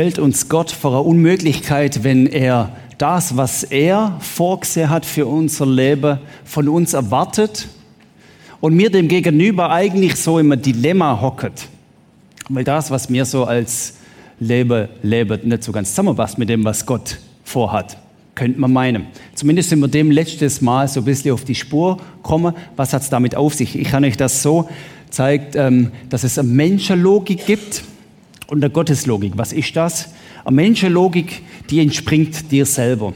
stellt uns Gott vor eine Unmöglichkeit, wenn er das, was er vorgesehen hat für unser Leben, von uns erwartet und mir dem Gegenüber eigentlich so im Dilemma hocket. Weil das, was mir so als Leben lebt, nicht so ganz zusammenpasst mit dem, was Gott vorhat. Könnte man meinen. Zumindest sind wir dem letztes Mal so ein bisschen auf die Spur gekommen. Was hat es damit auf sich? Ich kann euch das so zeigt, ähm, dass es eine Menschenlogik gibt und eine Gotteslogik. Was ist das? Eine Menschenlogik, die entspringt dir selber.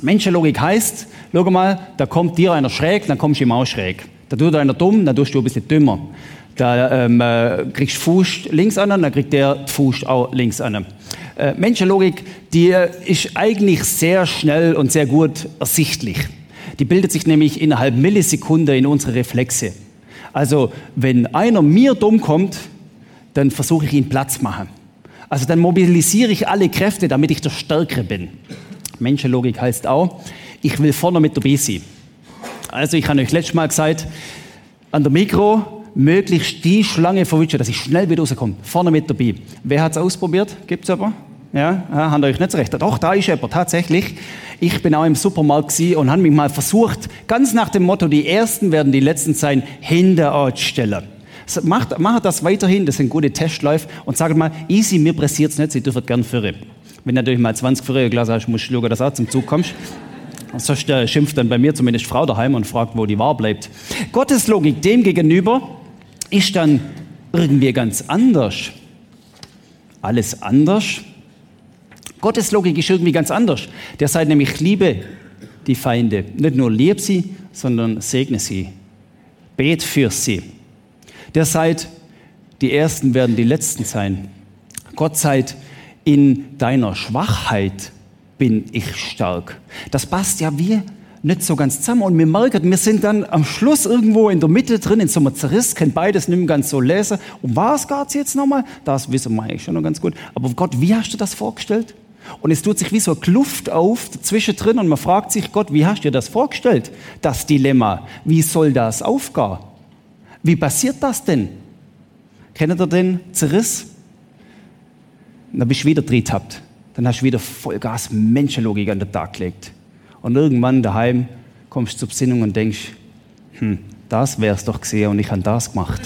Menschenlogik heißt, schau mal, da kommt dir einer schräg, dann kommst du ihm auch schräg. Da tut einer dumm, dann tust du ein bisschen dümmer. Da ähm, äh, kriegst du Fuß links an, dann kriegt der Fuß auch links an. Äh, Menschenlogik, die ist eigentlich sehr schnell und sehr gut ersichtlich. Die bildet sich nämlich innerhalb Millisekunde in unsere Reflexe. Also, wenn einer mir dumm kommt, dann versuche ich ihn Platz machen. Also dann mobilisiere ich alle Kräfte, damit ich der Stärkere bin. Menschenlogik heißt auch, ich will vorne mit dabei sein. Also ich habe euch letztes Mal gesagt, an der Mikro möglichst die Schlange verwischen, dass ich schnell wieder rauskomme. Vorne mit dabei. Wer hat es ausprobiert? Gibt es aber? Ja, ja, habt ihr euch nicht so recht. Doch, da ist jemand, tatsächlich. Ich bin auch im Supermarkt und habe mich mal versucht, ganz nach dem Motto, die Ersten werden die Letzten sein, hinter euch stellen. Macht, macht das weiterhin, das sind gute Testläufe und sagt mal, easy, mir pressiert es nicht, Sie dürfen gern führen. Wenn natürlich mal 20 Führer Glas hast, musst du schauen, dass du auch zum Zug kommst. Sonst äh, schimpft dann bei mir zumindest Frau daheim und fragt, wo die wahr bleibt. Gottes Logik dem gegenüber ist dann irgendwie ganz anders. Alles anders Gottes Logik ist irgendwie ganz anders. Der sagt nämlich, liebe die Feinde. Nicht nur lieb sie, sondern segne sie. Bet für sie. Der sagt, die Ersten werden die Letzten sein. Gott sagt, in deiner Schwachheit bin ich stark. Das passt ja wie nicht so ganz zusammen. Und wir merken, wir sind dann am Schluss irgendwo in der Mitte drin, in so einem Zerriss, können beides nicht mehr ganz so lesen. Um was geht es jetzt nochmal? Das wissen wir eigentlich schon noch ganz gut. Aber Gott, wie hast du das vorgestellt? Und es tut sich wie so eine Kluft auf zwischendrin und man fragt sich, Gott, wie hast du dir das vorgestellt? Das Dilemma. Wie soll das aufgehen? Wie passiert das denn? Kennt ihr den Zerriss? dann bist du wieder drin habt. Dann hast du wieder Vollgas Menschenlogik an den Tag gelegt. Und irgendwann daheim kommst du zur Besinnung und denkst, hm, das wär's doch gesehen und ich habe das gemacht.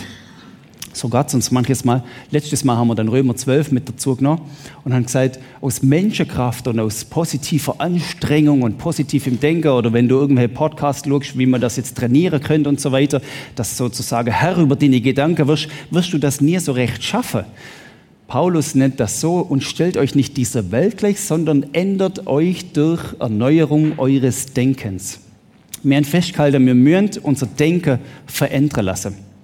So geht es uns manches Mal. Letztes Mal haben wir dann Römer 12 mit dazu genommen und haben gesagt, aus Menschenkraft und aus positiver Anstrengung und positivem Denken oder wenn du irgendwelche Podcasts schaust, wie man das jetzt trainieren könnte und so weiter, dass sozusagen Herr über deine Gedanken wirst, wirst du das nie so recht schaffen. Paulus nennt das so und stellt euch nicht dieser Welt gleich, sondern ändert euch durch Erneuerung eures Denkens. Wir haben festgehalten, wir müssen unser Denken verändern lassen.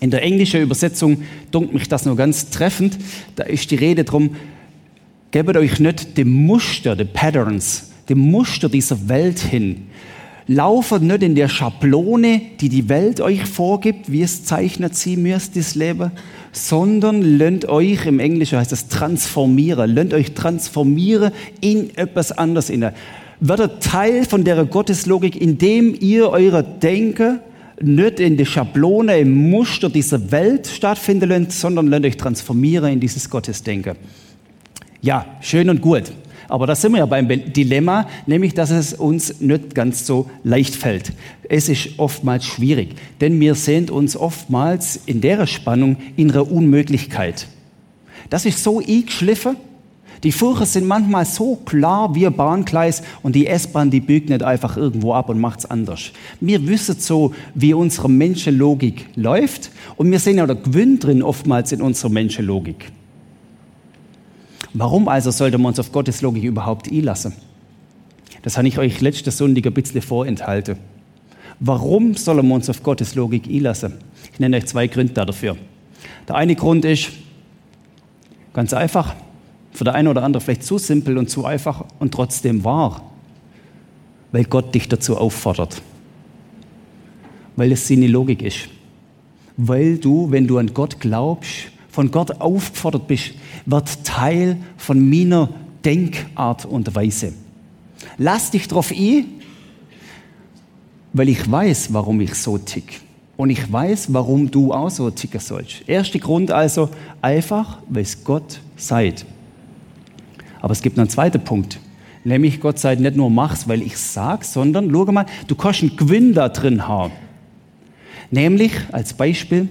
In der englischen Übersetzung dunkelt mich das nur ganz treffend. Da ist die Rede drum, gebt euch nicht dem Muster, den Patterns, dem Muster dieser Welt hin. Lauft nicht in der Schablone, die die Welt euch vorgibt, wie es zeichnet sie müsst, das Leben, sondern lernt euch, im Englischen heißt das transformieren, lernt euch transformieren in etwas anderes. Werdet Teil von der Gotteslogik, indem ihr eure Denken nicht in die Schablone, im Muster dieser Welt stattfinden lasst, sondern lasst euch transformieren in dieses Gottesdenken. Ja, schön und gut. Aber da sind wir ja beim Dilemma, nämlich, dass es uns nicht ganz so leicht fällt. Es ist oftmals schwierig, denn wir sehen uns oftmals in der Spannung in einer Unmöglichkeit. Das ist so eingeschliffen, die Furchen sind manchmal so klar wie ein Bahngleis und die S-Bahn, die biegt nicht einfach irgendwo ab und macht es anders. Wir wissen so, wie unsere Menschenlogik läuft und wir sehen ja der Gewinn drin oftmals in unserer Menschenlogik. Warum also sollte man uns auf Gottes Logik überhaupt einlassen? Das habe ich euch letzte Sonntag ein bisschen vorenthalten. Warum sollen wir uns auf Gottes Logik einlassen? Ich nenne euch zwei Gründe dafür. Der eine Grund ist ganz einfach, für der eine oder andere vielleicht zu simpel und zu einfach und trotzdem wahr, weil Gott dich dazu auffordert, weil es seine Logik ist, weil du, wenn du an Gott glaubst, von Gott aufgefordert bist, wird Teil von meiner Denkart und Weise. Lass dich drauf ein, weil ich weiß, warum ich so tick. Und ich weiß, warum du auch so ticken sollst. Erster Grund also, einfach, weil es Gott seid. Aber es gibt einen zweiten Punkt. Nämlich, Gott sei nicht nur mach's, weil ich sag's, sondern, schau mal, du kannst einen Gewinn da drin haben. Nämlich, als Beispiel,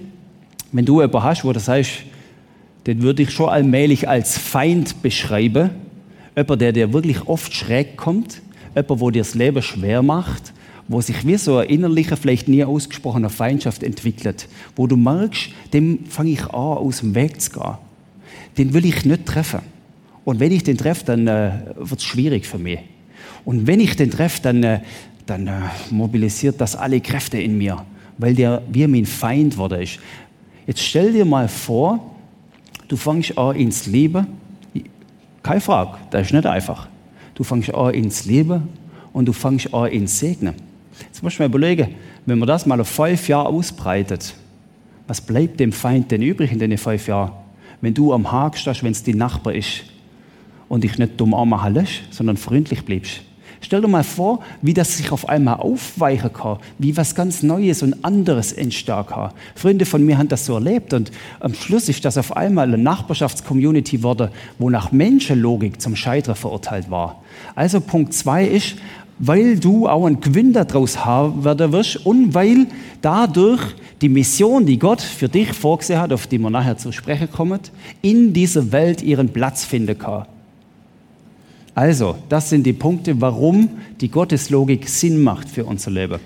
wenn du jemanden hast, wo du sagst, den würde ich schon allmählich als Feind beschreiben, jemand, der dir wirklich oft schräg kommt, jemand, wo dir das Leben schwer macht, wo sich wie so eine innerliche, vielleicht nie ausgesprochene Feindschaft entwickelt, wo du merkst, dem fange ich an, aus dem Weg zu gehen. Den will ich nicht treffen. Und wenn ich den treffe, dann äh, wird es schwierig für mich. Und wenn ich den treffe, dann, äh, dann äh, mobilisiert das alle Kräfte in mir, weil der wie mein Feind wurde ist. Jetzt stell dir mal vor, du fängst an ins Leben. Keine Frage, das ist nicht einfach. Du fängst an ins Leben und du fängst an ins Segnen. Jetzt musst du mal überlegen, wenn man das mal auf fünf Jahre ausbreitet, was bleibt dem Feind denn übrig in den fünf Jahren? Wenn du am Haken stehst, wenn es dein Nachbar ist und dich nicht dumm anmachen lässt, sondern freundlich bleibst. Stell dir mal vor, wie das sich auf einmal aufweichen kann, wie was ganz Neues und anderes entstehen kann. Freunde von mir haben das so erlebt und am Schluss ist das auf einmal eine Nachbarschaftscommunity geworden, wo nach Menschenlogik zum Scheitern verurteilt war. Also Punkt zwei ist, weil du auch einen Gewinn daraus haben werden wirst und weil dadurch die Mission, die Gott für dich vorgesehen hat, auf die wir nachher zu sprechen kommen, in dieser Welt ihren Platz finden kann. Also, das sind die Punkte, warum die Gotteslogik Sinn macht für unser Leben.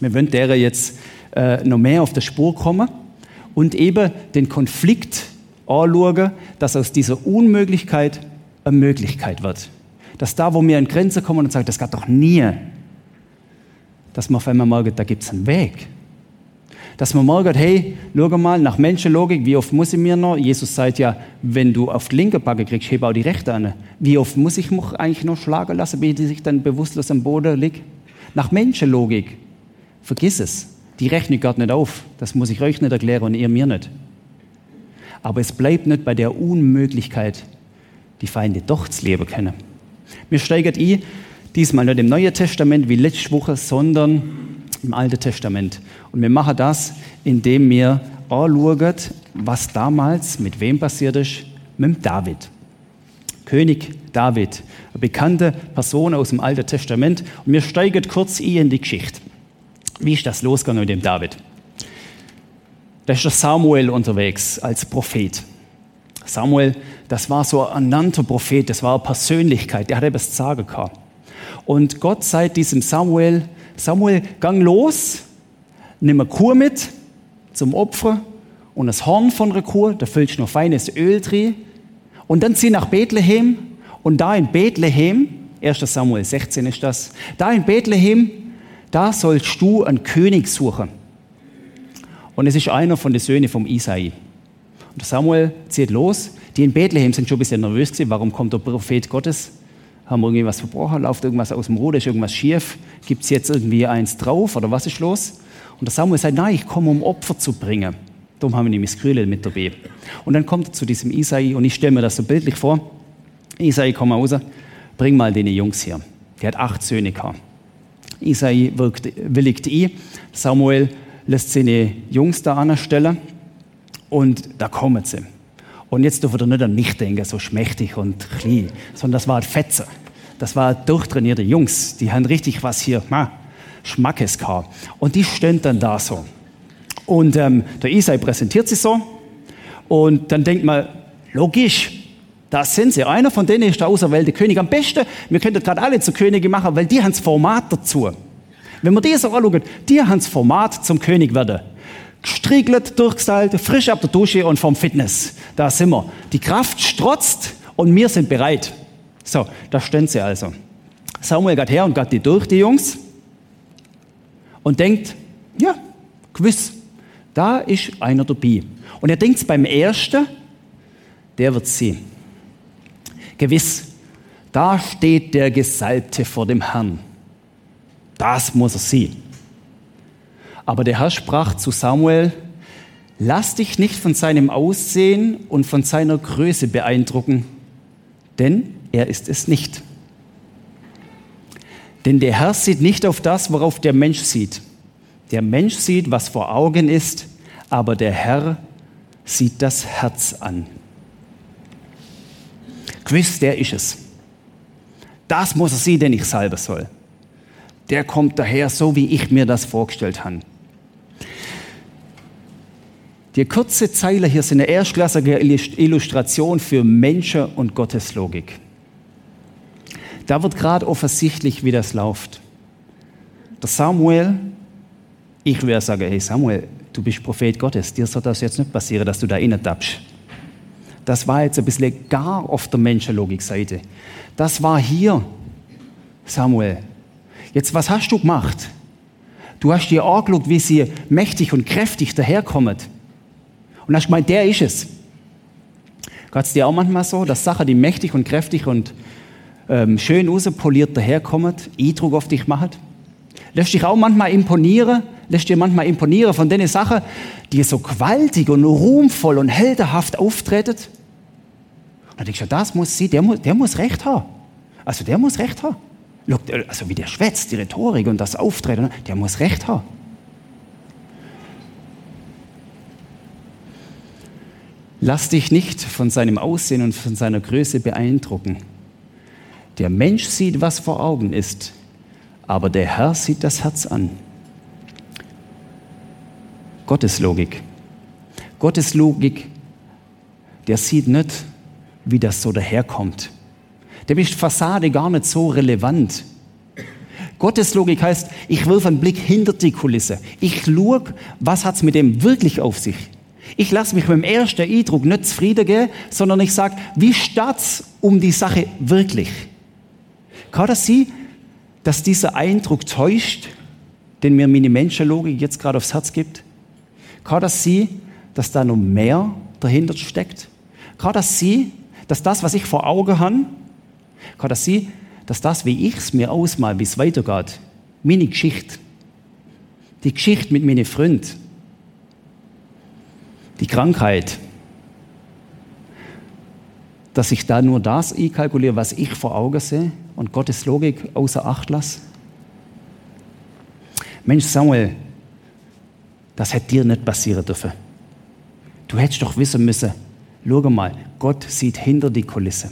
Wir wollen derer jetzt äh, noch mehr auf der Spur kommen und eben den Konflikt anschauen, dass aus dieser Unmöglichkeit eine Möglichkeit wird. Dass da, wo wir an Grenze kommen und sagen, das geht doch nie, dass man auf einmal merken, da gibt es einen Weg dass man merkt, hey, schau mal, nach Menschenlogik, wie oft muss ich mir noch? Jesus sagt ja, wenn du auf die linke Backe kriegst, heb auch die rechte an. Wie oft muss ich mich eigentlich noch schlagen lassen, bis ich dann bewusstlos am Boden liege? Nach Menschenlogik, vergiss es. Die Rechnung geht nicht auf. Das muss ich euch nicht erklären und ihr mir nicht. Aber es bleibt nicht bei der Unmöglichkeit, die Feinde doch zu leben können. Wir steigen ein, diesmal nicht im Neuen Testament wie letzte Woche, sondern im Alten Testament. Und wir machen das, indem wir anschauen, was damals mit wem passiert ist, mit David. König David, eine bekannte Person aus dem Alten Testament. Und wir steigen kurz in die Geschichte. Wie ist das losgegangen mit dem David? Da ist der Samuel unterwegs als Prophet. Samuel, das war so ein ernannter Prophet, das war eine Persönlichkeit, der hat etwas zu sagen. Und Gott sagt diesem Samuel, Samuel, gang los, nimm eine Kuh mit zum Opfer und das Horn von der Kuh, da füllst du noch feines Öl drin und dann zieh nach Bethlehem und da in Bethlehem, 1. Samuel 16 ist das, da in Bethlehem, da sollst du einen König suchen. Und es ist einer von den Söhnen vom Isai. Und Samuel zieht los. Die in Bethlehem sind schon ein bisschen nervös gewesen. Warum kommt der Prophet Gottes? Haben wir irgendwie was verbrochen? Läuft irgendwas aus dem Ruder? Ist irgendwas schief? Gibt es jetzt irgendwie eins drauf? Oder was ist los? Und der Samuel sagt, nein, ich komme, um Opfer zu bringen. Darum haben wir nämlich das Krüle mit dabei. Und dann kommt er zu diesem Isai und ich stelle mir das so bildlich vor. Isai, komm mal raus, bring mal den Jungs hier. Der hat acht Söhne gehabt. Isai wirkt, willigt ein. Samuel lässt seine Jungs da anstellen und da kommen sie. Und jetzt dürfen wir nicht an mich denken, so schmächtig und klein, sondern das war ein Fetzer. Das war durchtrainierte Jungs, die haben richtig was hier, ma, Schmackes gehabt. Und die stehen dann da so. Und ähm, der Isai präsentiert sich so. Und dann denkt man, logisch, da sind sie. Einer von denen ist der auserwählte König. Am besten, wir könnten gerade alle zu Könige machen, weil die haben das Format dazu. Wenn wir die so anschauen, die haben das Format zum König werden. Gestriegelt, durchgestylt, frisch ab der Dusche und vom Fitness. Da sind wir. Die Kraft strotzt und wir sind bereit. So, da stehen sie also. Samuel geht her und geht die durch, die Jungs und denkt, ja, gewiss, da ist einer dabei. Und er denkt beim ersten, der wird sie. Gewiss, da steht der Gesalbte vor dem Herrn. Das muss er sehen. Aber der Herr sprach zu Samuel, lass dich nicht von seinem Aussehen und von seiner Größe beeindrucken, denn er ist es nicht. Denn der Herr sieht nicht auf das, worauf der Mensch sieht. Der Mensch sieht, was vor Augen ist, aber der Herr sieht das Herz an. gewiss, der ist es. Das muss er sein, den ich salben soll. Der kommt daher, so wie ich mir das vorgestellt habe. Die kurze Zeile hier sind eine erstklassige Illustration für Menschen und Gottes Logik. Da wird gerade offensichtlich, wie das läuft. Der Samuel, ich würde sagen, hey Samuel, du bist Prophet Gottes, dir soll das jetzt nicht passieren, dass du da innen tappst. Das war jetzt ein bisschen gar auf der Menschenlogik-Seite. Das war hier, Samuel. Jetzt, was hast du gemacht? Du hast dir angeschaut, wie sie mächtig und kräftig daherkommen. Und hast gemeint, der ist es. Geht es dir auch manchmal so, dass Sachen, die mächtig und kräftig und ähm, schön rauspoliert daherkommen, Eindruck auf dich machen? Lässt dich auch manchmal imponieren, lässt dir manchmal imponieren von den Sachen, die so gewaltig und ruhmvoll und heldenhaft auftreten? Und dann denkst du, das muss sie, der muss, der muss Recht haben. Also der muss Recht haben. Also wie der schwätzt, die Rhetorik und das Auftreten, der muss Recht haben. Lass dich nicht von seinem Aussehen und von seiner Größe beeindrucken. Der Mensch sieht, was vor Augen ist, aber der Herr sieht das Herz an. Gottes Logik. Gottes Logik, der sieht nicht, wie das so daherkommt. Der ist Fassade gar nicht so relevant. Gottes Logik heißt, ich wirf einen Blick hinter die Kulisse. Ich schaue, was hat es mit dem wirklich auf sich. Ich lasse mich beim ersten Eindruck nicht zufrieden gehen, sondern ich sage, wie steht's um die Sache wirklich? Kann das sein, dass dieser Eindruck täuscht, den mir meine Menschenlogik jetzt gerade aufs Herz gibt? Kann das sein, dass da noch mehr dahinter steckt? Kann das sein, dass das, was ich vor Augen habe, kann das sein, dass das, wie ich es mir ausmal, wie es weitergeht, meine Geschichte, die Geschichte mit meinen Freunden, die Krankheit, dass ich da nur das einkalkuliere, was ich vor Augen sehe und Gottes Logik außer Acht lasse? Mensch, Samuel, das hätte dir nicht passieren dürfen. Du hättest doch wissen müssen, schau mal, Gott sieht hinter die Kulisse.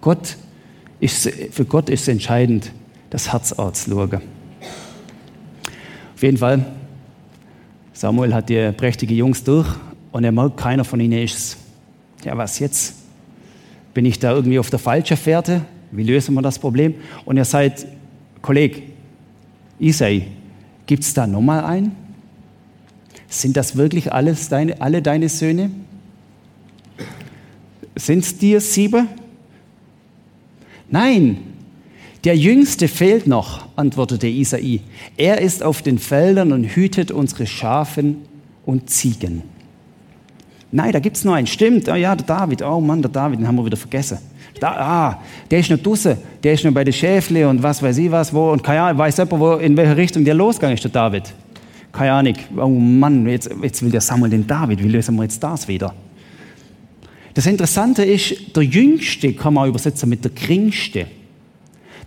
Gott ist, für Gott ist entscheidend, das Herz auszuschauen. Auf jeden Fall, Samuel hat die prächtige Jungs durch und er merkt, keiner von ihnen ist es. Ja, was jetzt? Bin ich da irgendwie auf der falschen Fährte? Wie lösen wir das Problem? Und er sagt, Kollege, Isai, gibt es da nochmal einen? Sind das wirklich alles deine, alle deine Söhne? Sind es dir sieben? Nein, der Jüngste fehlt noch, antwortete Isai. Er ist auf den Feldern und hütet unsere Schafen und Ziegen. Nein, da gibt es nur einen. Stimmt, oh ja, der David. Oh Mann, der David, den haben wir wieder vergessen. Da, ah, der ist noch draußen, der ist noch bei den Schäfle und was weiß ich was, wo. Und keine Ahnung, weiß jemand, wo, in welche Richtung der losgegangen ist, der David. Keine Ahnung. Oh Mann, jetzt, jetzt will der Samuel den David. Wie lösen wir jetzt das wieder? Das Interessante ist, der Jüngste kann man übersetzen mit der Geringste.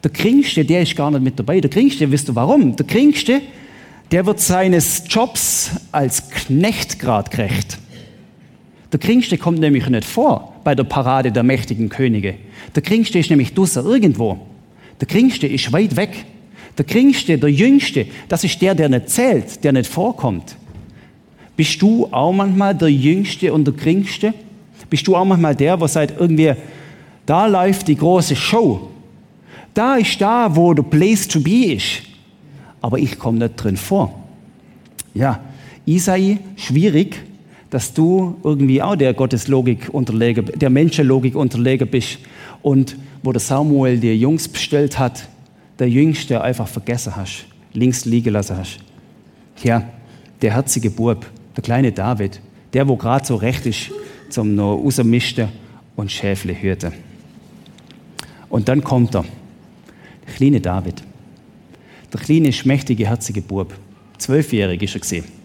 Der Geringste, der ist gar nicht mit dabei. Der Geringste, wisst ihr warum? Der Geringste, der wird seines Jobs als Knecht grad gerecht. Der Geringste kommt nämlich nicht vor bei der Parade der mächtigen Könige. Der Geringste ist nämlich draußen irgendwo. Der Geringste ist weit weg. Der Geringste, der Jüngste, das ist der, der nicht zählt, der nicht vorkommt. Bist du auch manchmal der Jüngste und der Geringste? Bist du auch manchmal der, der sagt irgendwie, da läuft die große Show. Da ist da, wo der Place to be ist. Aber ich komme nicht drin vor. Ja, Isai, schwierig, dass du irgendwie auch der Gotteslogik unterlegen, der Menschenlogik unterlegen bist und wo der Samuel die Jungs bestellt hat, der Jüngste einfach vergessen hast, links liegen lassen hast. Ja, der herzige Bub, der kleine David, der, wo gerade so recht ist, zum noch rausmisten und Schäfle hörte. Und dann kommt er, der kleine David, der kleine, schmächtige, herzige Bub. Zwölfjährig ist er gesehen.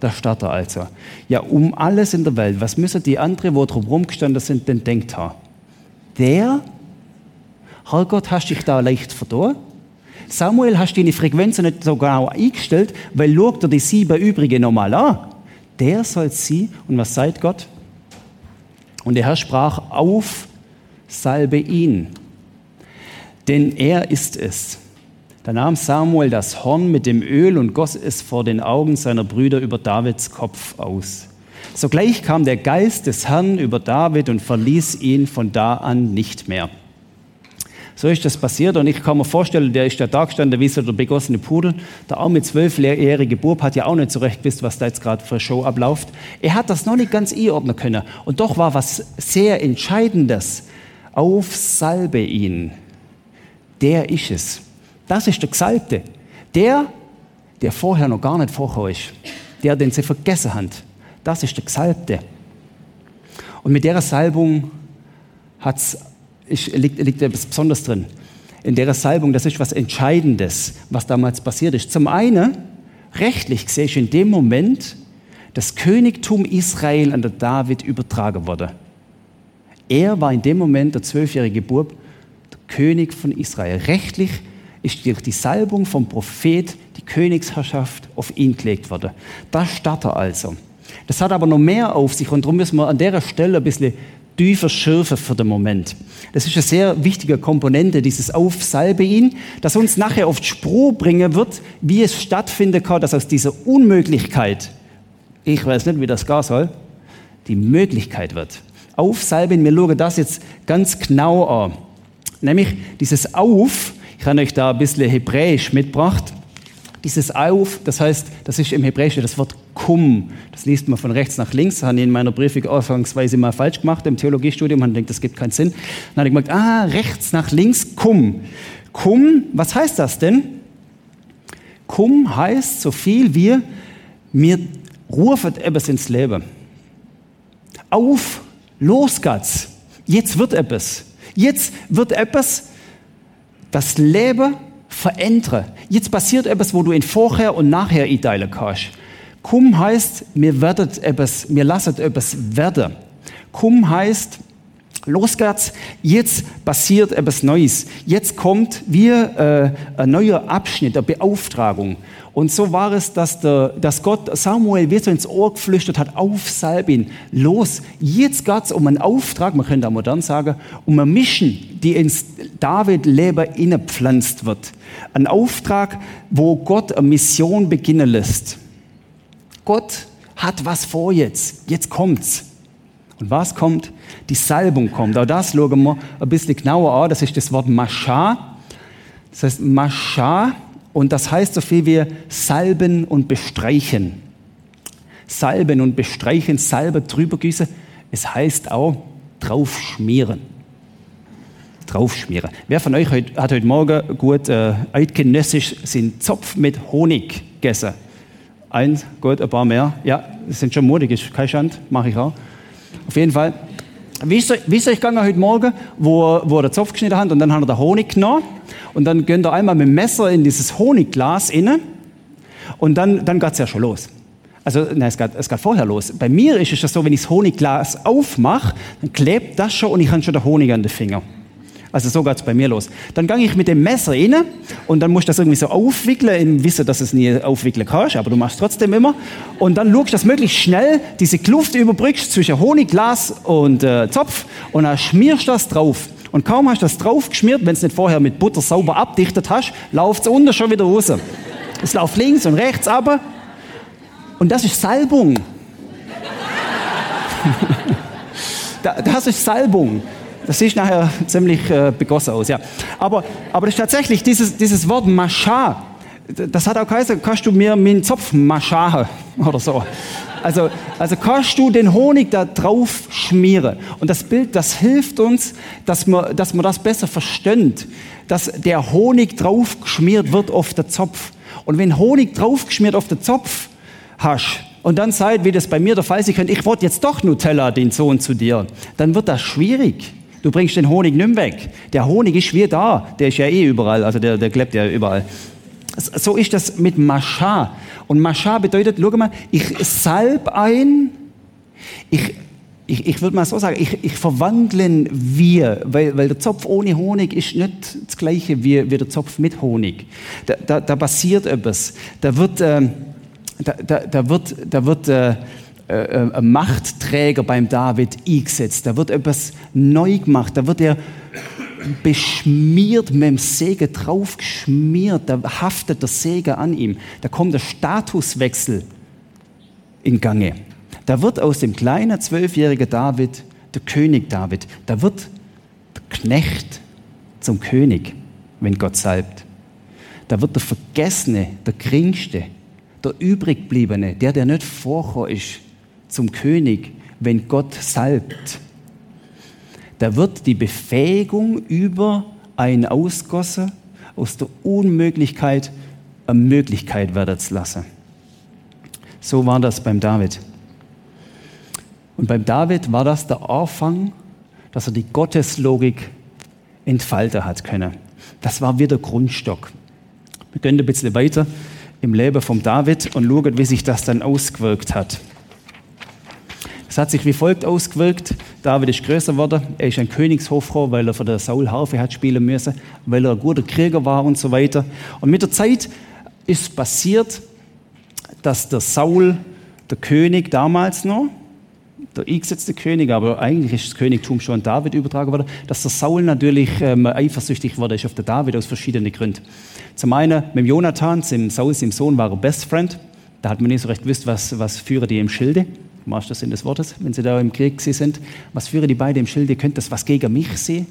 Da steht er also. Ja, um alles in der Welt, was müssen die anderen, wo drumherum gestanden sind, denn denkt haben? Der, Herrgott, hast dich da leicht verdorben? Samuel, hast deine Frequenzen nicht so genau eingestellt, weil schaut er die sieben übrigen nochmal an. Der soll sie, und was sagt Gott? Und der Herr sprach auf salbe ihn, denn er ist es. Da nahm Samuel das Horn mit dem Öl und goss es vor den Augen seiner Brüder über Davids Kopf aus. Sogleich kam der Geist des Herrn über David und verließ ihn von da an nicht mehr. So ist das passiert und ich kann mir vorstellen, der ist da gestanden wie so der begossene Pudel. Der arme zwölfjährige Bub hat ja auch nicht so recht gewusst, was da jetzt gerade für Show abläuft. Er hat das noch nicht ganz einordnen können. Und doch war was sehr Entscheidendes. Auf Salbe ihn. Der ist es. Das ist der Gesalbte. Der, der vorher noch gar nicht vorher ist. Der, den sie vergessen haben. Das ist der Gesalbte. Und mit der Salbung hat's ist, liegt, liegt etwas Besonderes drin. In der Salbung, das ist was Entscheidendes, was damals passiert ist. Zum einen, rechtlich gesehen, ist in dem Moment das Königtum Israel an der David übertragen wurde. Er war in dem Moment, der zwölfjährige Bub, der König von Israel. Rechtlich ist durch die Salbung vom Prophet die Königsherrschaft auf ihn gelegt worden. Das startet also. Das hat aber noch mehr auf sich und darum müssen wir an der Stelle ein bisschen tiefer schürfen für den Moment. Das ist eine sehr wichtige Komponente, dieses Aufsalbein, das uns nachher auf die Spur bringen wird, wie es stattfinden kann, dass aus dieser Unmöglichkeit, ich weiß nicht, wie das gehen soll, die Möglichkeit wird. Aufsalben, wir schauen das jetzt ganz genau an. Nämlich dieses Auf, ich habe euch da ein bisschen Hebräisch mitgebracht. Dieses Auf, das heißt, das ist im Hebräischen das Wort Kum. Das liest man von rechts nach links. Das habe ich in meiner Briefung ausgangsweise mal falsch gemacht im Theologiestudium. Man denkt, das gibt keinen Sinn. Dann habe ich gemerkt, ah, rechts nach links, Kum. Kum, was heißt das denn? Kum heißt so viel wie, mir ruft etwas ins Leben. Auf, los geht's. Jetzt wird etwas. Jetzt wird etwas, das Leben verändern. Jetzt passiert etwas, wo du in vorher und nachher einteilen kannst. Kum heißt, mir werdet etwas, mir lasset etwas werden. Kum heißt, los geht's, jetzt passiert etwas Neues. Jetzt kommt wie äh, ein neuer Abschnitt, eine Beauftragung. Und so war es, dass, der, dass Gott Samuel wie so ins Ohr geflüstert hat, auf Salbin, los, jetzt geht's um einen Auftrag, man könnte auch modern sagen, um eine Mission, die ins David-Leben innepflanzt wird. Ein Auftrag, wo Gott eine Mission beginnen lässt. Gott hat was vor jetzt. Jetzt kommt's. Und was kommt? Die Salbung kommt. Auch das schauen wir ein bisschen genauer an. Das ist das Wort Mascha. Das heißt Mascha und das heißt so viel wie salben und bestreichen. Salben und bestreichen, Salbe drüber gießen. Es heißt auch draufschmieren. Draufschmieren. Wer von euch hat heute Morgen gut äh, eidgenössisch den Zopf mit Honig gegessen? Eins, gut, ein paar mehr. Ja, das sind schon mutig, ist kein Schand, mache ich auch. Auf jeden Fall. Wie ist, wie ist euch gegangen heute Morgen, wo, wo den Zopf geschnitten hat und dann hat er den Honig genommen und dann gönnt er einmal mit dem Messer in dieses Honigglas inne und dann, dann geht es ja schon los. Also, nein, es geht, es geht vorher los. Bei mir ist es ja so, wenn ich das Honigglas aufmache, dann klebt das schon und ich habe schon den Honig an den Finger. Also so geht es bei mir los. Dann gehe ich mit dem Messer rein und dann musst du das irgendwie so aufwickeln, im Wissen, dass du es nie aufwickeln kannst, aber du machst es trotzdem immer. Und dann schaust du, dass möglichst schnell diese Kluft überbrückst zwischen Honigglas und äh, Zopf und dann schmierst du das drauf. Und kaum hast du das drauf geschmiert, wenn es nicht vorher mit Butter sauber abdichtet hast, läuft es unten schon wieder raus. Es läuft links und rechts aber. Und das ist Salbung. das ist Salbung. Das sieht nachher ziemlich äh, begossen aus, ja. Aber, aber das ist tatsächlich dieses, dieses Wort Mascha. Das hat auch geheißen, kannst du mir meinen Zopf maschahe oder so. Also, also kannst du den Honig da drauf schmieren. Und das Bild, das hilft uns, dass man, dass man das besser versteht, dass der Honig drauf geschmiert wird auf den Zopf. Und wenn Honig drauf geschmiert auf den Zopf hast, und dann seid, wie das bei mir der Fall ist, ich wollte jetzt doch Nutella, den Sohn zu dir, dann wird das schwierig. Du bringst den Honig nicht weg. Der Honig ist wie da. Der ist ja eh überall. Also der, der klebt ja überall. So ist das mit Mascha. Und Mascha bedeutet, schau mal, ich salb ein, ich, ich, ich würde mal so sagen, ich, ich verwandle wir, weil, weil der Zopf ohne Honig ist nicht das gleiche wie, wie der Zopf mit Honig. Da, da, da passiert etwas. Da wird, äh, da, da, da wird, da wird äh, äh, äh, Machtträger beim David eingesetzt. Da wird etwas neu gemacht. Da wird er beschmiert mit dem Segen draufgeschmiert. Da haftet der Segen an ihm. Da kommt der Statuswechsel in Gange. Da wird aus dem kleinen zwölfjährigen David der König David. Da wird der Knecht zum König, wenn Gott salbt. Da wird der Vergessene, der Geringste, der Übrigbliebene, der, der nicht vorher ist, zum König, wenn Gott salbt. Da wird die Befähigung über ein Ausgossen aus der Unmöglichkeit eine Möglichkeit werden zu lassen. So war das beim David. Und beim David war das der Anfang, dass er die Gotteslogik entfalten hat können. Das war wieder Grundstock. Wir gehen ein bisschen weiter im Leben von David und schauen, wie sich das dann ausgewirkt hat. Es hat sich wie folgt ausgewirkt. David ist größer geworden. Er ist ein Königshofrau, weil er für den Saul Harfe hat spielen müssen, weil er ein guter Krieger war und so weiter. Und mit der Zeit ist passiert, dass der Saul, der König damals noch, der eingesetzte König, aber eigentlich ist das Königtum schon an David übertragen worden, dass der Saul natürlich ähm, eifersüchtig wurde auf den David aus verschiedenen Gründen. Zum einen mit Jonathan, dem Saul, dem Sohn, war er Best Friend. Da hat man nicht so recht gewusst, was, was führen die im Schilde. Master Sinn des Wortes, wenn sie da im Krieg sind. Was führen die beiden im Schilde? Könnte das was gegen mich sehen?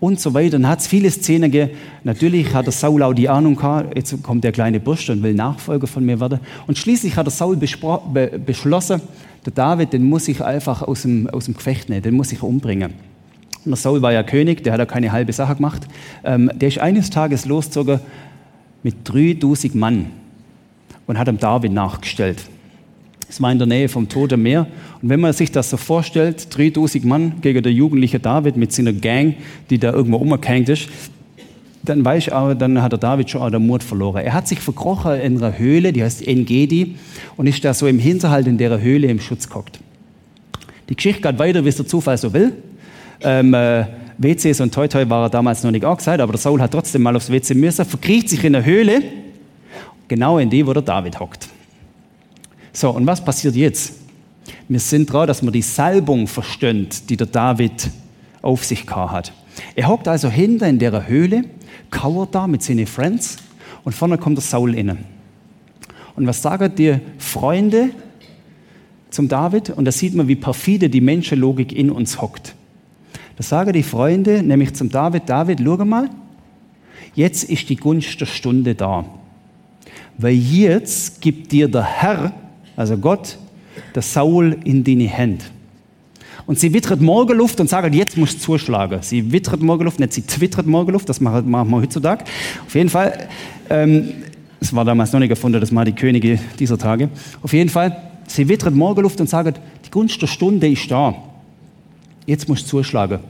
Und so weiter. Dann hat es viele Szenen gegeben. Natürlich hat der Saul auch die Ahnung gehabt, jetzt kommt der kleine Bursch und will Nachfolger von mir werden. Und schließlich hat der Saul be beschlossen, der David, den muss ich einfach aus dem, aus dem Gefecht nehmen, den muss ich umbringen. Und der Saul war ja König, der hat ja keine halbe Sache gemacht. Ähm, der ist eines Tages losgezogen mit 3000 Mann und hat dem David nachgestellt. Es war in der Nähe vom Toten Meer. Und wenn man sich das so vorstellt, 3000 Mann gegen den jugendlichen David mit seiner Gang, die da irgendwo umgehängt ist, dann weiß ich aber, dann hat der David schon auch den Mut verloren. Er hat sich verkrochen in einer Höhle, die heißt Engedi, und ist da so im Hinterhalt in der Höhle im Schutz gehockt. Die Geschichte geht weiter, wie es der Zufall so will. Ähm, äh, WCs und Toi Toi war er damals noch nicht angesagt, aber der Saul hat trotzdem mal aufs WC müssen, verkriecht sich in der Höhle, genau in die, wo der David hockt. So, und was passiert jetzt? Wir sind dran, dass man die Salbung verstönnt, die der David auf sich hat. Er hockt also hinter in der Höhle, kauert da mit seinen Friends und vorne kommt der Saul innen. Und was sagen die Freunde zum David? Und da sieht man, wie perfide die Menschenlogik in uns hockt. Da sagen die Freunde nämlich zum David, David, schau mal, jetzt ist die Gunst der Stunde da. Weil jetzt gibt dir der Herr, also Gott, der Saul in deine Hände. Und sie wittert Morgenluft und sagt, jetzt muss zuschlagen. Sie wittert Morgenluft, nicht sie twittert Morgenluft, das machen wir heutzutage. Auf jeden Fall, ähm, war damals noch nicht gefunden, das mal die Könige dieser Tage. Auf jeden Fall, sie wittert Morgenluft und sagt, die Gunst der Stunde ist da. Jetzt muss zuschlagen.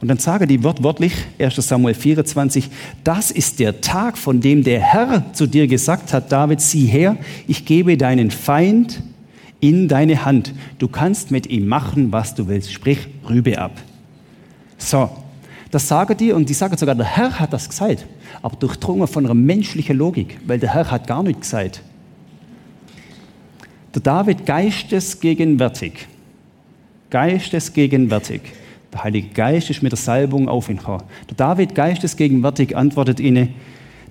Und dann sage die wortwörtlich, 1 Samuel 24, das ist der Tag, von dem der Herr zu dir gesagt hat, David, sieh her, ich gebe deinen Feind in deine Hand. Du kannst mit ihm machen, was du willst. Sprich, Rübe ab. So, das sage die und die sagen sogar, der Herr hat das gesagt, aber durchdrungen von einer menschlichen Logik, weil der Herr hat gar nicht gesagt. Der David geistesgegenwärtig, geistesgegenwärtig, der Heilige Geist ist mit der Salbung auf ihn gekommen. Der David geistesgegenwärtig antwortet ihnen,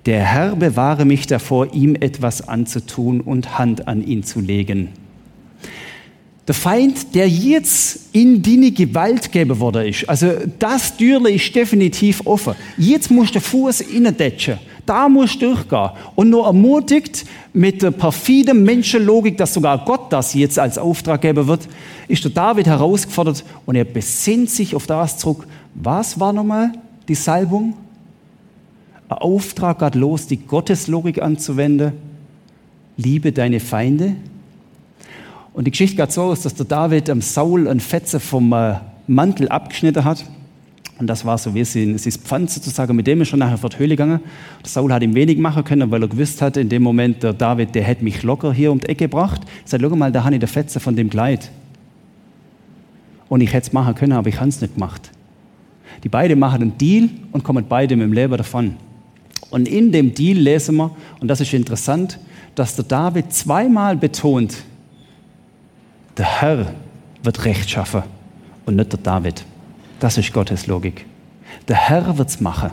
der Herr bewahre mich davor, ihm etwas anzutun und Hand an ihn zu legen. Der Feind, der jetzt in deine Gewalt gegeben worden ist. Also das Türle ist definitiv offen. Jetzt musst du Fuß innendetschen. Da musst du durchgehen. Und nur ermutigt mit der perfiden Menschenlogik, dass sogar Gott das jetzt als Auftrag geben wird, ist der David herausgefordert und er besinnt sich auf das zurück. Was war nochmal die Salbung? Ein Auftrag geht los, die Gotteslogik anzuwenden. Liebe deine Feinde, und die Geschichte geht so aus, dass der David am Saul ein Fetze vom äh, Mantel abgeschnitten hat. Und das war so wie sein, sein Pfand sozusagen, mit dem er schon nachher vor die Höhle gegangen. Der Saul hat ihm wenig machen können, weil er gewusst hat, in dem Moment, der David, der hätte mich locker hier um die Ecke gebracht. Er sagt, schau mal, da habe ich der Fetze von dem Kleid. Und ich hätte es machen können, aber ich habe es nicht gemacht. Die beiden machen einen Deal und kommen beide mit dem Leben davon. Und in dem Deal lesen wir, und das ist interessant, dass der David zweimal betont, Der Herr wird Recht schaffen und nicht der David. Das ist Gottes Logik. Der Herr wird's machen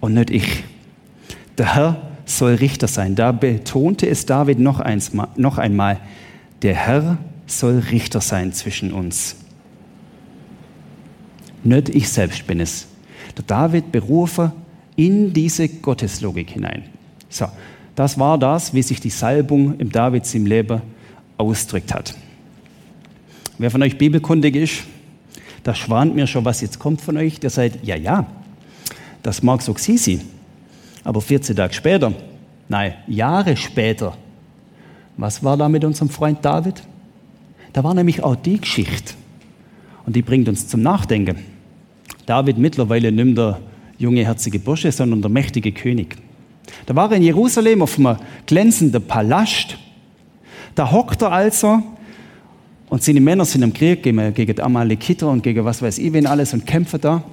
und nicht ich. Der Herr soll Richter sein. Da betonte es David noch, eins, noch einmal, der Herr soll Richter sein zwischen uns. Nicht ich selbst bin es. Der David berufe in diese Gotteslogik hinein. So, das war das, wie sich die Salbung im Davids im Leben ausdrückt hat. Wer von euch bibelkundig ist, da schwant mir schon, was jetzt kommt von euch. Der sagt, ja, ja, das mag so sein. Aber 14 Tage später, nein, Jahre später, was war da mit unserem Freund David? Da war nämlich auch die Geschichte. Und die bringt uns zum Nachdenken. David mittlerweile nimmt der junge, herzige Bursche, sondern der mächtige König. Da war er in Jerusalem auf einem glänzenden Palast. Da hockt er also und seine Männer sind im Krieg gegen, gegen Amalekiter und gegen was weiß ich wen alles und kämpfen da.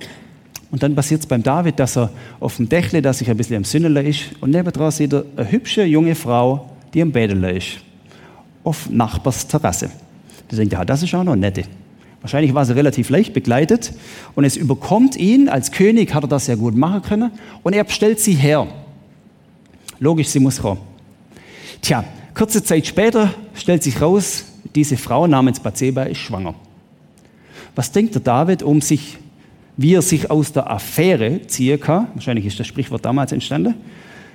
Und dann passiert es beim David, dass er auf dem Dächle, dass sich ein bisschen am Sünneler ist und nebendran sieht er eine hübsche junge Frau, die am Bädeler ist. Auf Nachbars Terrasse. Der denkt, ja, das ist auch noch nette. Wahrscheinlich war sie relativ leicht begleitet und es überkommt ihn, als König hat er das sehr gut machen können und er bestellt sie her. Logisch, sie muss kommen. Tja, kurze Zeit später stellt sich raus, diese Frau namens Bathseba ist schwanger. Was denkt der David, um sich, wie er sich aus der Affäre ziehen kann? Wahrscheinlich ist das Sprichwort damals entstanden.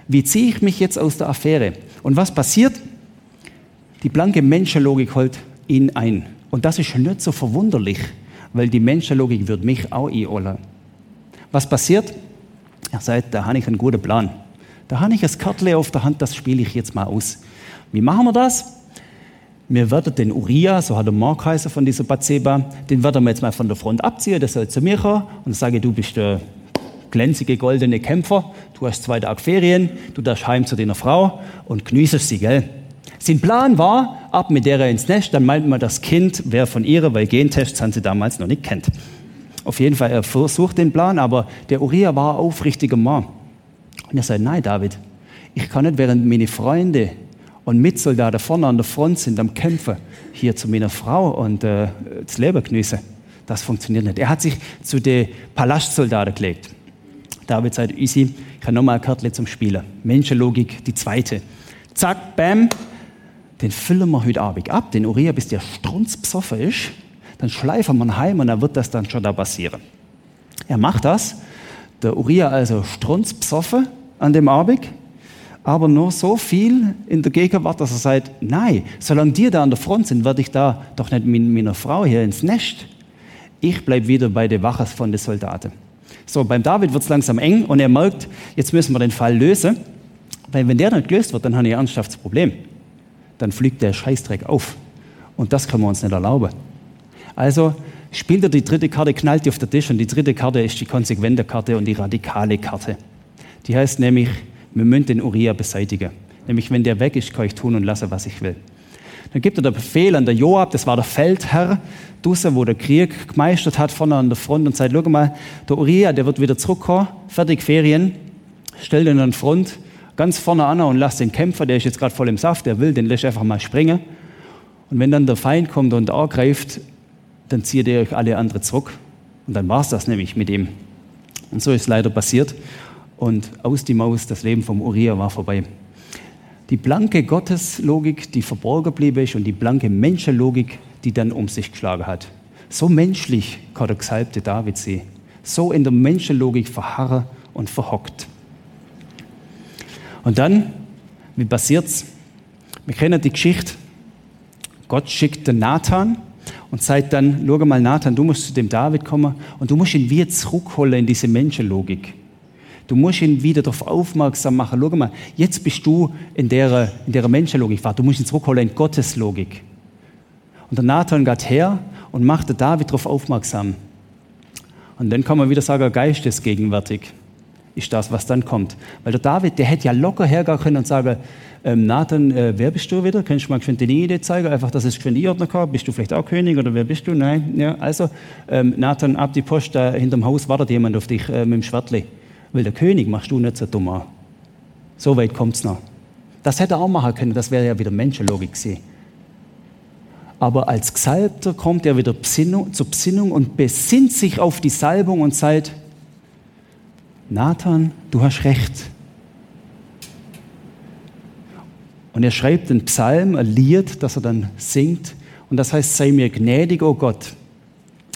Wie ziehe ich mich jetzt aus der Affäre? Und was passiert? Die blanke Menschenlogik holt ihn ein. Und das ist nicht so verwunderlich, weil die Menschenlogik wird mich auch einholen. Was passiert? Er sagt, da habe ich einen guten Plan. Da habe ich ein Kartle auf der Hand, das spiele ich jetzt mal aus. Wie machen wir das? Wir werden den Uriah, so hat der Mark heißen von dieser Bathseba, den werden wir jetzt mal von der Front abziehen, der soll zu mir kommen und sage, du bist der glänzige goldene Kämpfer, du hast zwei Tage Ferien, du darfst heim zu deiner Frau und genießt sie, gell? Sein Plan war, ab mit der ins Nest, dann meint man, das Kind wäre von ihrer, weil Gentests haben sie damals noch nicht kennt. Auf jeden Fall, er versucht den Plan, aber der Uriah war ein aufrichtiger Mann. Und er sagt, nein, David, ich kann nicht, während meine Freunde und Mitsoldaten vorne an der Front sind am Kämpfen, hier zu meiner Frau und äh, das Leben genießen. Das funktioniert nicht. Er hat sich zu den Palastsoldaten gelegt. David sagt, easy, ich habe nochmal ein Kärtchen zum Spielen. Menschenlogik, die zweite. Zack, bam, den füllen wir heute Abend ab, den Uriah, bis der strunzbesoffen ist. Dann schleifen wir ihn heim und dann wird das dann schon da passieren. Er macht das. Der Uriah also strunzbesoffen an dem Abend aber nur so viel in der Gegenwart, dass er sagt, nein, solange die da an der Front sind, werde ich da doch nicht mit meiner Frau hier ins Nest. Ich bleibe wieder bei der Wache von den Soldaten. So, beim David wird es langsam eng und er merkt, jetzt müssen wir den Fall lösen, weil wenn der nicht gelöst wird, dann habe ich ein ernsthaftes Problem. Dann fliegt der Scheißdreck auf. Und das können wir uns nicht erlauben. Also spielt er die dritte Karte, knallt die auf den Tisch und die dritte Karte ist die konsequente Karte und die radikale Karte. Die heißt nämlich, wir müssen den Uriah beseitigen. Nämlich, wenn der weg ist, kann ich tun und lassen, was ich will. Dann gibt er den Befehl an der Joab, das war der Feldherr, Dusse, wo der Krieg gemeistert hat, vorne an der Front und sagt, schau mal, der Uriah, der wird wieder zurückkommen, fertig Ferien, stell den an die Front, ganz vorne an und lass den Kämpfer, der ist jetzt gerade voll im Saft, der will, den lässt einfach mal springen. Und wenn dann der Feind kommt und angreift, dann zieht ihr euch alle andere zurück. Und dann war es das nämlich mit ihm. Und so ist leider passiert und aus die Maus, das Leben vom Uriah war vorbei. Die blanke Gotteslogik, die verborgen blieb ist und die blanke Menschenlogik, die dann um sich geschlagen hat. So menschlich kann der gesalbte David sehen. So in der Menschenlogik verharren und verhockt. Und dann, wie passiert's? Wir kennen die Geschichte. Gott schickt den Nathan und sagt dann, schau mal Nathan, du musst zu dem David kommen und du musst ihn wieder zurückholen in diese Menschenlogik. Du musst ihn wieder darauf aufmerksam machen. Schau mal, jetzt bist du in der, in der Menschenlogik. Du musst ihn zurückholen in Gottes Logik. Und der Nathan geht her und macht David darauf aufmerksam. Und dann kann man wieder sagen, geistesgegenwärtig ist das, was dann kommt. Weil der David, der hätte ja locker hergehen können und sagen, ähm, Nathan, äh, wer bist du wieder? Könntest du mal die Idee zeigen? Einfach, dass es geschwind einordnen kann. Bist du vielleicht auch König oder wer bist du? Nein. Ja, also, ähm, Nathan, ab die Post, da hinterm Haus wartet jemand auf dich äh, mit dem Schwertli. Weil der König machst du nicht so dumm So weit kommt es noch. Das hätte er auch machen können, das wäre ja wieder Menschenlogik gewesen. aber als Gesalbter kommt er wieder Besinnung, zur Besinnung und besinnt sich auf die Salbung und sagt, Nathan, du hast recht. Und er schreibt einen Psalm, ein Lied, das er dann singt. Und das heißt, sei mir gnädig, o oh Gott.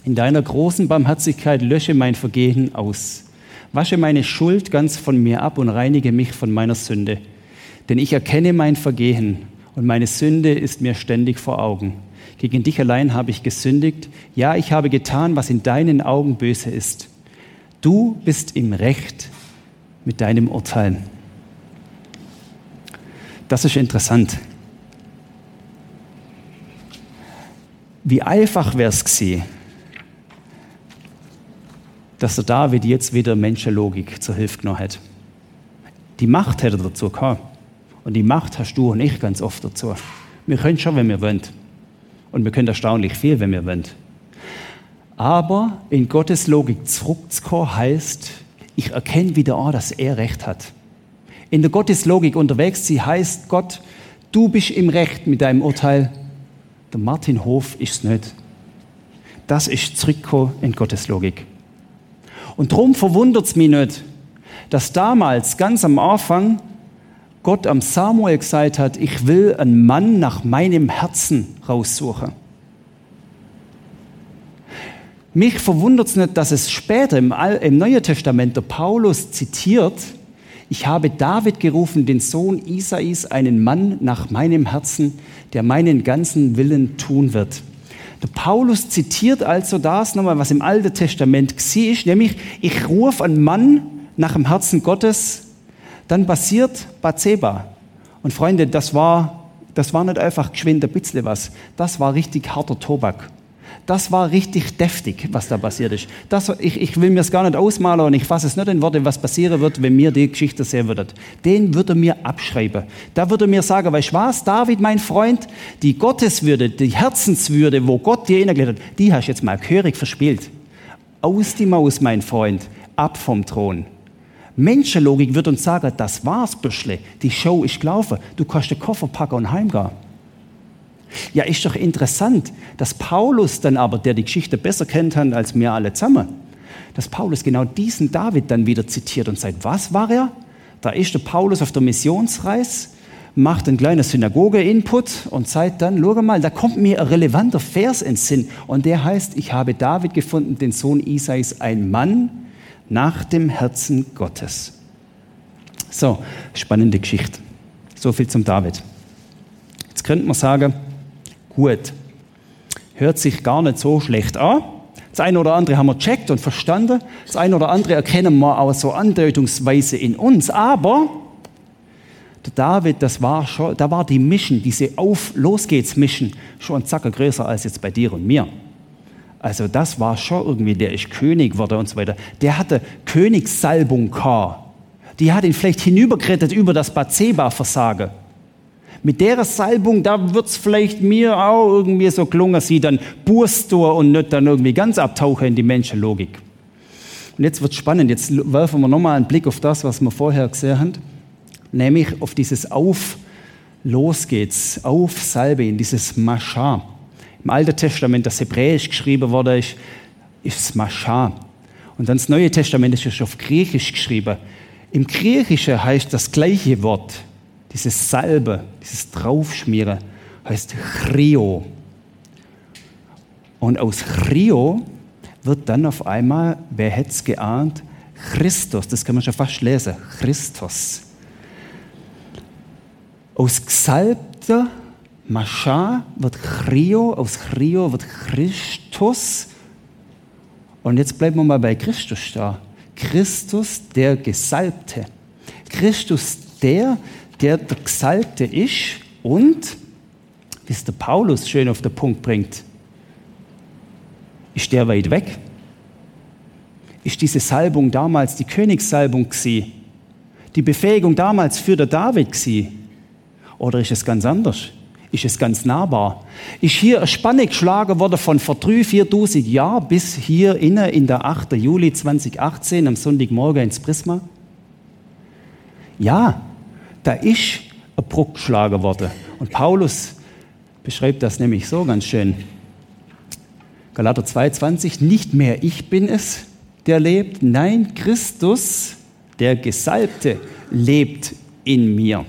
In deiner großen Barmherzigkeit lösche mein Vergehen aus. Wasche meine Schuld ganz von mir ab und reinige mich von meiner Sünde. Denn ich erkenne mein Vergehen und meine Sünde ist mir ständig vor Augen. Gegen dich allein habe ich gesündigt. Ja, ich habe getan, was in deinen Augen böse ist. Du bist im Recht mit deinem Urteil. Das ist interessant. Wie einfach wäre es gewesen, dass der David jetzt wieder Menschenlogik zur Hilfe genommen hat. Die Macht hätte er dazu gehabt. Und die Macht hast du und ich ganz oft dazu. Wir können schon, wenn wir wollen. Und wir können erstaunlich viel, wenn wir wollen. Aber in Gottes Logik zurückzukommen heißt, ich erkenne wieder an, dass er Recht hat. In der Gotteslogik unterwegs sie heißt Gott, du bist im Recht mit deinem Urteil. Der Martin Hof ist es nicht. Das ist zurückgekommen in Gottes Logik. Und darum verwundert es mich nicht, dass damals ganz am Anfang Gott am Samuel gesagt hat, ich will einen Mann nach meinem Herzen raussuchen. Mich verwundert es nicht, dass es später im, im Neuen Testament der Paulus zitiert, ich habe David gerufen, den Sohn Isais, einen Mann nach meinem Herzen, der meinen ganzen Willen tun wird. Der Paulus zitiert also das nochmal, was im Alten Testament war, nämlich ich rufe einen Mann nach dem Herzen Gottes, dann passiert Bathseba. Und Freunde, das war, das war nicht einfach geschwind ein bisschen was, das war richtig harter Tobak. Das war richtig deftig, was da passiert ist. Das, ich, ich will mir es gar nicht ausmalen und ich fasse es nicht in Worte, was passieren wird, wenn mir die Geschichte sehen würdet. Den würde mir abschreiben. Da würde mir sagen, weißt du was, David, mein Freund, die Gotteswürde, die Herzenswürde, wo Gott dir innergelegt hat, die hast du jetzt mal gehörig verspielt. Aus die Maus, mein Freund, ab vom Thron. Menschenlogik wird uns sagen, das war's, Büschle. Die Show ist gelaufen. Du kannst den Koffer packen und heimgehen. Ja, ist doch interessant, dass Paulus dann aber, der die Geschichte besser kennt als wir alle zusammen, dass Paulus genau diesen David dann wieder zitiert und sagt, was war er? Da ist der Paulus auf der Missionsreise, macht einen kleinen Synagoge-Input und sagt dann, schau mal, da kommt mir ein relevanter Vers ins Sinn und der heißt, ich habe David gefunden, den Sohn Isais, ein Mann nach dem Herzen Gottes. So, spannende Geschichte. So viel zum David. Jetzt könnte man sagen, gut. Hört sich gar nicht so schlecht an. Das eine oder andere haben wir checkt und verstanden. Das eine oder andere erkennen wir auch so andeutungsweise in uns. Aber der David, das war schon, da war die Mission, diese Auf, los geht's Mission, schon ein Zacker größer als jetzt bei dir und mir. Also das war schon irgendwie, der ist König wurde und so weiter. Der hatte Königssalbung gehabt. Die hat ihn vielleicht hinübergerettet über das Bathseba-Versagen mit der Salbung, da wird es vielleicht mir auch irgendwie so gelungen, sie dann Burstor und nicht dann irgendwie ganz abtauchen in die Menschenlogik. Und jetzt wird spannend, jetzt werfen wir nochmal einen Blick auf das, was wir vorher gesehen haben, nämlich auf dieses Auf, los geht's, auf Salbe, in dieses Mascha. Im Alten Testament, das Hebräisch geschrieben wurde, ist, ist Mascha. Und dann das Neue Testament ist auf Griechisch geschrieben. Im Griechischen heißt das gleiche Wort dieses Salbe, dieses Draufschmieren heißt Chrio. Und aus Chrio wird dann auf einmal, wer hätte es geahnt, Christus, das kann man schon fast lesen, Christus. Aus gesalbter Mascha wird Chrio, aus Chrio wird Christus. Und jetzt bleiben wir mal bei Christus da. Christus, der Gesalbte. Christus, der, der der Gesalbte ist und, wie es der Paulus schön auf den Punkt bringt, ist der weit weg? Ist diese Salbung damals die Königssalbung gewesen? Die Befähigung damals für der David gewesen? Oder ist es ganz anders? Ist es ganz nahbar? Ist hier eine Spanne geschlagen worden von vor 3.000, 4.000 Jahren bis hier inne in der 8. Juli 2018 am Sonntagmorgen ins Prisma? Ja, da ist ein Bruch geschlagen worden. Und Paulus beschreibt das nämlich so ganz schön. Galater 2,20, nicht mehr ich bin es, der lebt, nein, Christus, der Gesalbte, lebt in mir.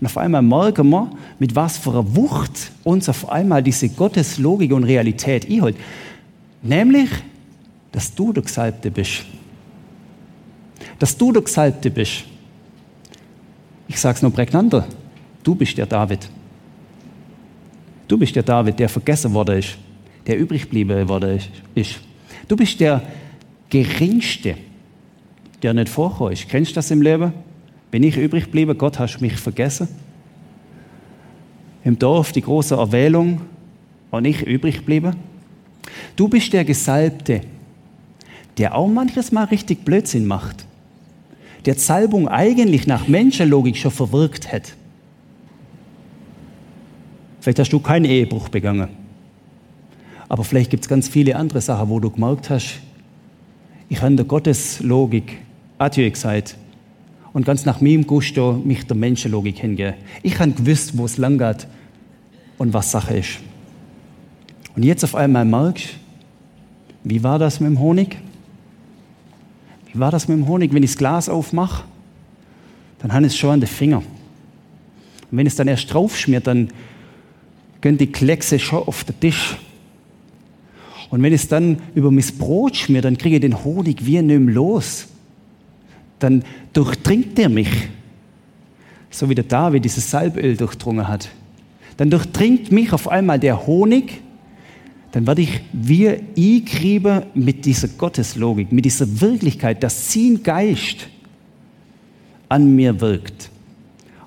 Und auf einmal merken wir, mit was für einer Wucht uns auf einmal diese Gotteslogik und Realität einholt. Nämlich, dass du der Gesalbte bist. Dass du der Gesalbte bist. Ich sage es noch prägnanter. Du bist der David. Du bist der David, der vergessen worden ist, der übrig geblieben worden ist. Du bist der Geringste, der nicht vorkommt. Kennst du das im Leben? Bin ich übrig geblieben? Gott, hast mich vergessen? Im Dorf die große Erwählung und ich übrig geblieben? Du bist der Gesalbte, der auch manches Mal richtig Blödsinn macht, der Salbung eigentlich nach Menschenlogik schon verwirkt hat. Vielleicht hast du keinen Ehebruch begangen. Aber vielleicht gibt es ganz viele andere Sachen, wo du gemerkt hast, ich habe der Gotteslogik Adieu gesagt und ganz nach meinem Gusto mich der Menschenlogik hingehen. Ich habe gewusst, wo es lang geht und was Sache ist. Und jetzt auf einmal merkst wie war das mit dem Honig? Wie war das mit dem Honig? Wenn ich das Glas aufmache, dann habe ich es schon an den Finger. Und wenn es dann erst draufschmiert, dann gehen die Kleckse schon auf den Tisch. Und wenn es dann über mein Brot schmiert, dann kriege ich den Honig wie nicht mehr los dann durchdringt er mich. So wie der David dieses Salböl durchdrungen hat. Dann durchdringt mich auf einmal der Honig. Dann werde ich wie eingrieben mit dieser Gotteslogik, mit dieser Wirklichkeit, dass sein Geist an mir wirkt.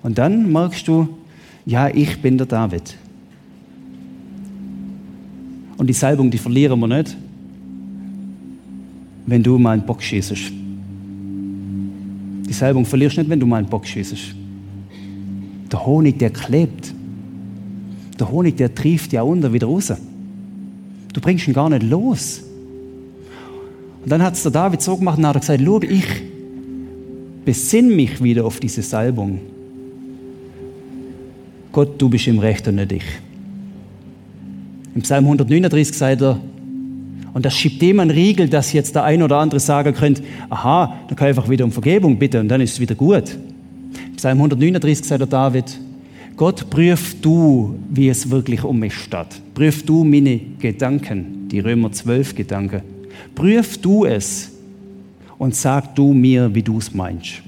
Und dann merkst du, ja, ich bin der David. Und die Salbung, die verlieren wir nicht, wenn du mal einen Bock schießt. Die Salbung verlierst du nicht, wenn du mal einen Bock schießt. Der Honig, der klebt. Der Honig, der trieft ja unter wieder raus. Du bringst ihn gar nicht los. Und dann hat es der David so gemacht und hat gesagt, schau, ich besinn mich wieder auf diese Salbung. Gott, du bist im Recht und nicht ich. Im Psalm 139 sagt er, und das schiebt dem einen Riegel, dass jetzt der ein oder andere sagen könnte, aha, dann kann ich einfach wieder um Vergebung bitten und dann ist es wieder gut. Psalm 139 sagt der David, Gott, prüf du, wie es wirklich um mich steht. Prüf du meine Gedanken, die Römer 12 Gedanken. Prüf du es und sag du mir, wie du es meinst.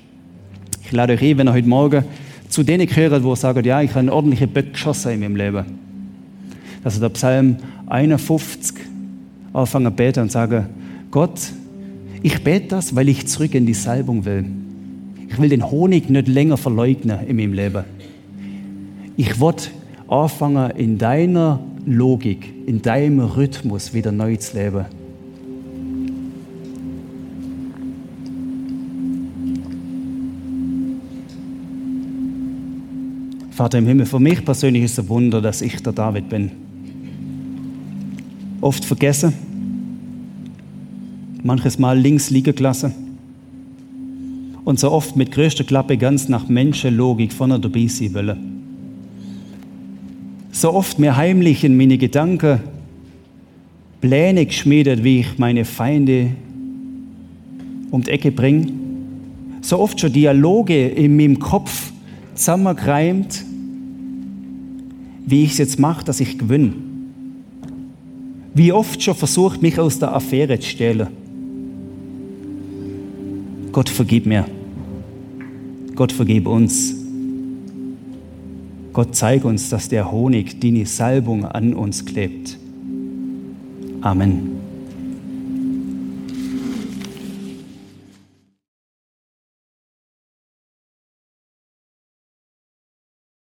Ich lade euch ein, wenn ihr heute Morgen zu denen gehört, wo sagen, ja, ich habe einen ordentlichen Böck geschossen in meinem Leben. Das ist der Psalm 51, anfangen beten und sagen, Gott, ich bete das, weil ich zurück in die Salbung will. Ich will den Honig nicht länger verleugnen in meinem Leben. Ich will anfangen, in deiner Logik, in deinem Rhythmus wieder neu zu leben. Vater im Himmel, für mich persönlich ist es ein Wunder, dass ich der David bin oft vergessen, manches Mal links liegen gelassen und so oft mit größter Klappe ganz nach Menschenlogik vorne dabei sein wollen. So oft mir heimlich in meine Gedanken Pläne geschmiedet, wie ich meine Feinde um die Ecke bringe. So oft schon Dialoge in meinem Kopf zusammengereimt, wie ich es jetzt mache, dass ich gewinne wie oft schon versucht, mich aus der Affäre zu stehlen. Gott vergib mir. Gott vergib uns. Gott zeig uns, dass der Honig, die Salbung an uns klebt. Amen.